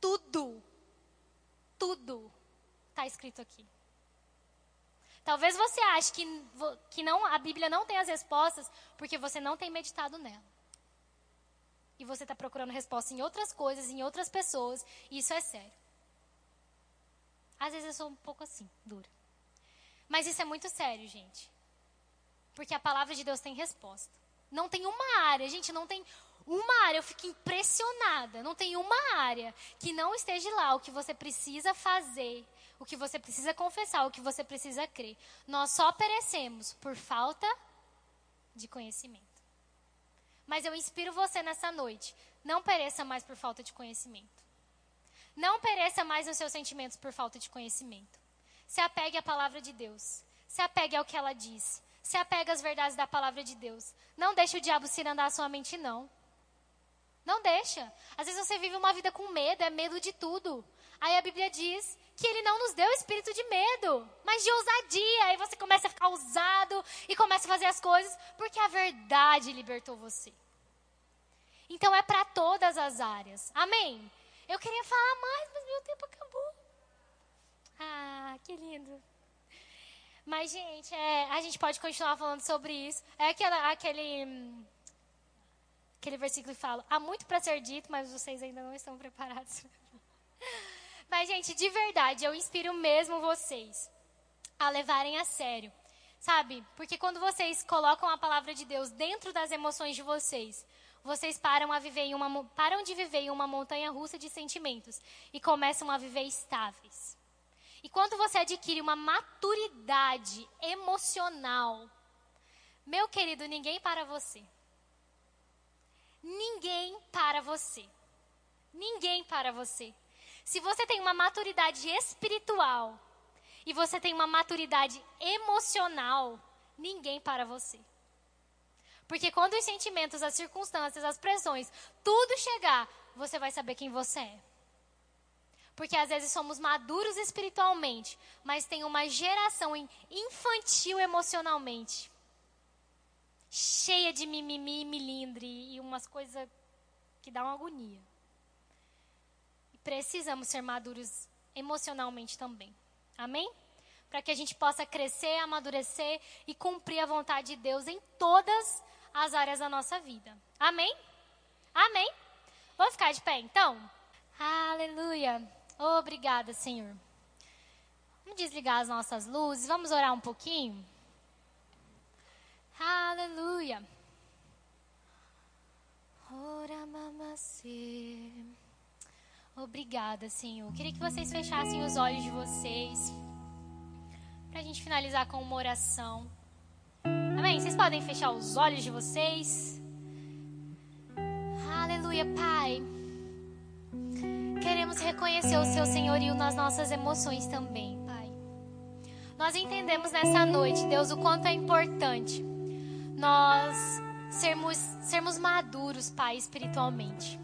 A: Tudo, tudo está escrito aqui. Talvez você ache que, que não, a Bíblia não tem as respostas porque você não tem meditado nela. E você está procurando resposta em outras coisas, em outras pessoas, e isso é sério. Às vezes eu sou um pouco assim, dura. Mas isso é muito sério, gente. Porque a palavra de Deus tem resposta. Não tem uma área, gente, não tem uma área, eu fico impressionada. Não tem uma área que não esteja lá o que você precisa fazer o que você precisa confessar, o que você precisa crer. Nós só perecemos por falta de conhecimento. Mas eu inspiro você nessa noite. Não pereça mais por falta de conhecimento. Não pereça mais nos seus sentimentos por falta de conhecimento. Se apegue à palavra de Deus. Se apegue ao que ela diz. Se apegue às verdades da palavra de Deus. Não deixe o diabo cirandar a sua mente, não. Não deixa. Às vezes você vive uma vida com medo, é medo de tudo. Aí a Bíblia diz que ele não nos deu espírito de medo, mas de ousadia. Aí você começa a ficar ousado e começa a fazer as coisas porque a verdade libertou você. Então é para todas as áreas. Amém? Eu queria falar mais, mas meu tempo acabou. Ah, que lindo. Mas, gente, é, a gente pode continuar falando sobre isso. É aquela, aquele, aquele versículo que fala: há muito para ser dito, mas vocês ainda não estão preparados. Mas, gente, de verdade, eu inspiro mesmo vocês a levarem a sério. Sabe? Porque quando vocês colocam a palavra de Deus dentro das emoções de vocês, vocês param, a viver em uma, param de viver em uma montanha russa de sentimentos e começam a viver estáveis. E quando você adquire uma maturidade emocional, meu querido, ninguém para você. Ninguém para você. Ninguém para você. Se você tem uma maturidade espiritual e você tem uma maturidade emocional, ninguém para você. Porque quando os sentimentos, as circunstâncias, as pressões, tudo chegar, você vai saber quem você é. Porque às vezes somos maduros espiritualmente, mas tem uma geração infantil emocionalmente. Cheia de mimimi milindre e umas coisas que dão agonia. Precisamos ser maduros emocionalmente também. Amém? Para que a gente possa crescer, amadurecer e cumprir a vontade de Deus em todas as áreas da nossa vida. Amém? Amém? Vamos ficar de pé então? Aleluia. Obrigada, Senhor. Vamos desligar as nossas luzes, vamos orar um pouquinho. Aleluia. Ora mamacê. Obrigada, Senhor. Queria que vocês fechassem os olhos de vocês. Para a gente finalizar com uma oração. Amém? Vocês podem fechar os olhos de vocês. Aleluia, Pai. Queremos reconhecer o Seu senhorio nas nossas emoções também, Pai. Nós entendemos nessa noite, Deus, o quanto é importante nós sermos, sermos maduros, Pai, espiritualmente.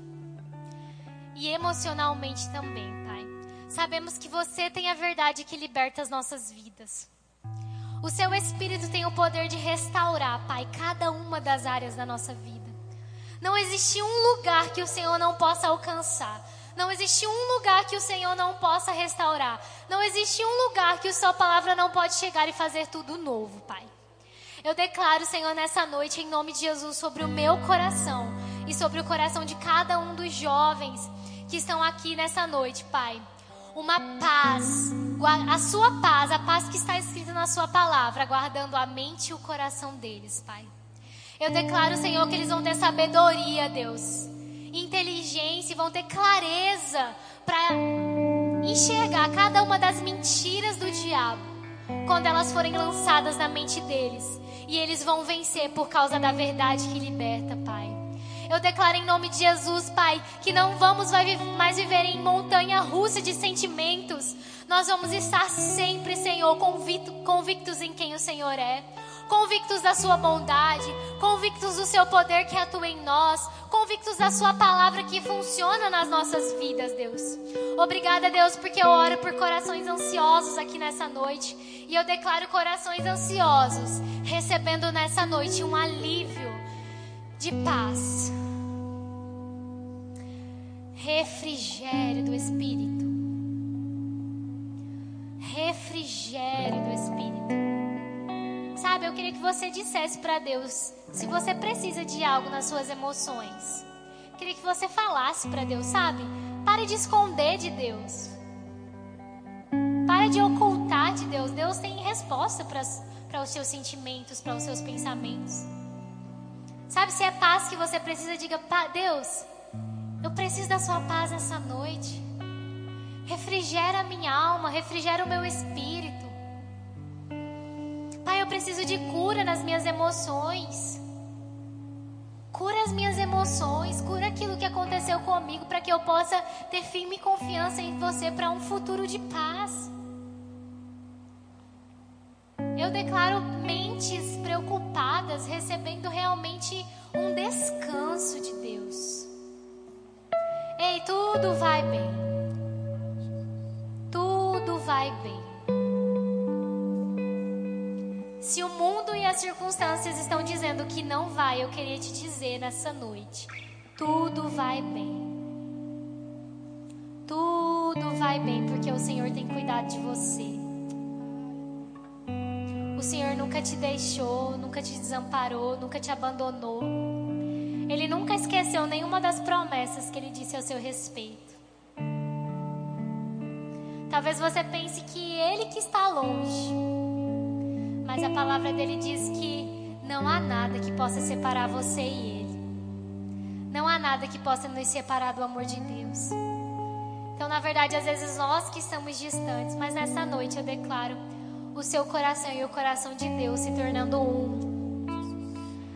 A: E emocionalmente também, Pai. Sabemos que você tem a verdade que liberta as nossas vidas. O seu Espírito tem o poder de restaurar, Pai, cada uma das áreas da nossa vida. Não existe um lugar que o Senhor não possa alcançar. Não existe um lugar que o Senhor não possa restaurar. Não existe um lugar que a Sua palavra não pode chegar e fazer tudo novo, Pai. Eu declaro, Senhor, nessa noite, em nome de Jesus, sobre o meu coração e sobre o coração de cada um dos jovens que estão aqui nessa noite, Pai uma paz, a sua paz, a paz que está escrita na sua palavra, guardando a mente e o coração deles, Pai. Eu declaro, Senhor, que eles vão ter sabedoria, Deus, inteligência, vão ter clareza para enxergar cada uma das mentiras do diabo quando elas forem lançadas na mente deles. E eles vão vencer por causa da verdade que liberta, Pai. Eu declaro em nome de Jesus, Pai, que não vamos mais viver em montanha russa de sentimentos. Nós vamos estar sempre, Senhor, convicto, convictos em quem o Senhor é convictos da sua bondade, convictos do seu poder que atua em nós, convictos da sua palavra que funciona nas nossas vidas, Deus. Obrigada, Deus, porque eu oro por corações ansiosos aqui nessa noite e eu declaro corações ansiosos recebendo nessa noite um alívio de paz refrigério do Espírito. Refrigério do Espírito. Sabe, eu queria que você dissesse para Deus se você precisa de algo nas suas emoções. Eu queria que você falasse para Deus, sabe? Pare de esconder de Deus. Pare de ocultar de Deus. Deus tem resposta para os seus sentimentos, para os seus pensamentos. Sabe, se é paz que você precisa, diga, Deus, eu preciso da sua paz essa noite. Refrigera a minha alma, refrigera o meu espírito. Pai, eu preciso de cura nas minhas emoções. Cura as minhas emoções, cura aquilo que aconteceu comigo para que eu possa ter firme confiança em você para um futuro de paz. Eu declaro mentes preocupadas recebendo realmente um descanso de Deus. Ei, tudo vai bem. Tudo vai bem. Se o mundo e as circunstâncias estão dizendo que não vai, eu queria te dizer nessa noite: tudo vai bem. Tudo vai bem, porque o Senhor tem cuidado de você. O Senhor nunca te deixou, nunca te desamparou, nunca te abandonou. Ele nunca esqueceu nenhuma das promessas que ele disse ao seu respeito. Talvez você pense que ele que está longe. Mas a palavra dele diz que não há nada que possa separar você e ele. nada que possa nos separar do amor de Deus. Então, na verdade, às vezes nós que estamos distantes, mas nessa noite eu declaro o seu coração e o coração de Deus se tornando um.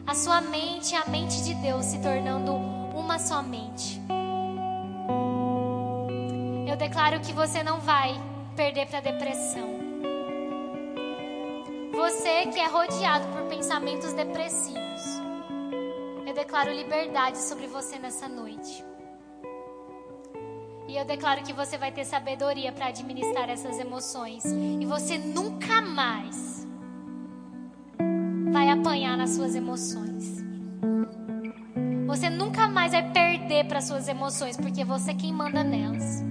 A: A sua mente e a mente de Deus se tornando uma só mente. Eu declaro que você não vai perder para a depressão. Você que é rodeado por pensamentos depressivos, eu declaro liberdade sobre você nessa noite. E eu declaro que você vai ter sabedoria para administrar essas emoções. E você nunca mais vai apanhar nas suas emoções. Você nunca mais vai perder para suas emoções, porque você é quem manda nelas.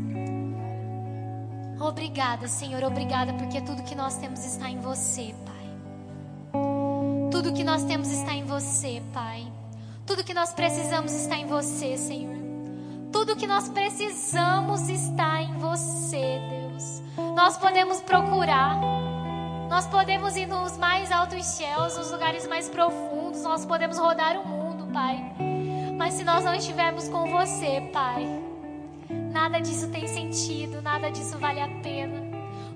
A: Obrigada, Senhor, obrigada, porque tudo que nós temos está em você, Pai. Tudo que nós temos está em você, Pai. Tudo que nós precisamos está em você, Senhor. Tudo que nós precisamos está em você, Deus. Nós podemos procurar. Nós podemos ir nos mais altos céus, nos lugares mais profundos. Nós podemos rodar o mundo, Pai. Mas se nós não estivermos com você, Pai, nada disso tem sentido, nada disso vale a pena.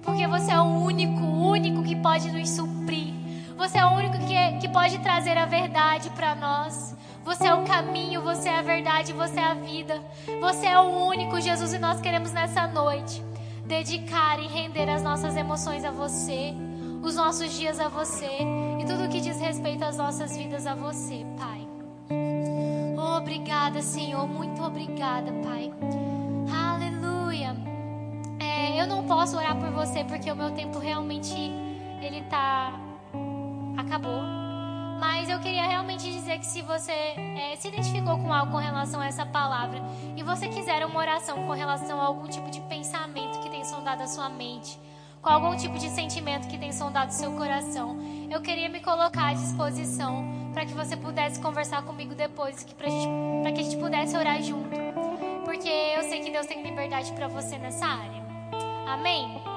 A: Porque você é o único, único que pode nos suprir. Você é o único que, que pode trazer a verdade para nós. Você é o caminho, você é a verdade, você é a vida. Você é o único, Jesus, e nós queremos nessa noite dedicar e render as nossas emoções a você, os nossos dias a você e tudo que diz respeito às nossas vidas a você, Pai. Obrigada, Senhor, muito obrigada, Pai. Aleluia. É, eu não posso orar por você porque o meu tempo realmente ele tá acabou. Mas eu queria realmente dizer que se você é, se identificou com algo com relação a essa palavra e você quiser uma oração com relação a algum tipo de pensamento que tem sondado a sua mente, com algum tipo de sentimento que tem sondado o seu coração, eu queria me colocar à disposição para que você pudesse conversar comigo depois, para que a gente pudesse orar junto. Porque eu sei que Deus tem liberdade para você nessa área. Amém?